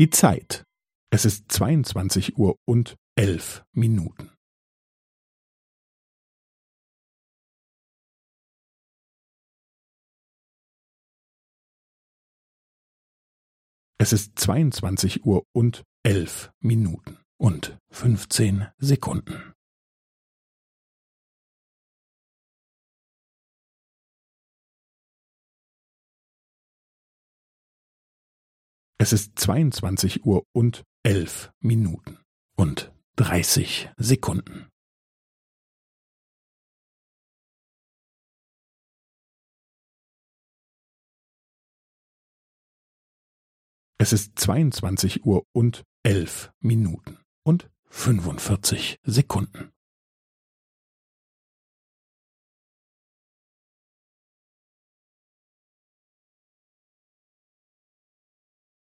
Die Zeit. Es ist zweiundzwanzig Uhr und elf Minuten. Es ist zweiundzwanzig Uhr und elf Minuten und fünfzehn Sekunden. Es ist zweiundzwanzig Uhr und elf Minuten und dreißig Sekunden. Es ist zweiundzwanzig Uhr und elf Minuten und fünfundvierzig Sekunden.